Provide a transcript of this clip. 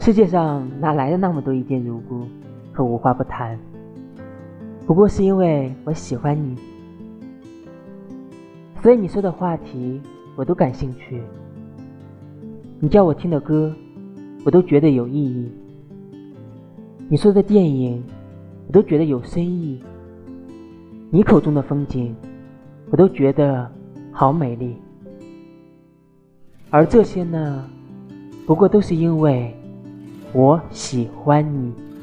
世界上哪来的那么多一见如故和无话不谈？不过是因为我喜欢你，所以你说的话题我都感兴趣。你叫我听的歌，我都觉得有意义。你说的电影，我都觉得有深意。你口中的风景，我都觉得好美丽。而这些呢，不过都是因为我喜欢你。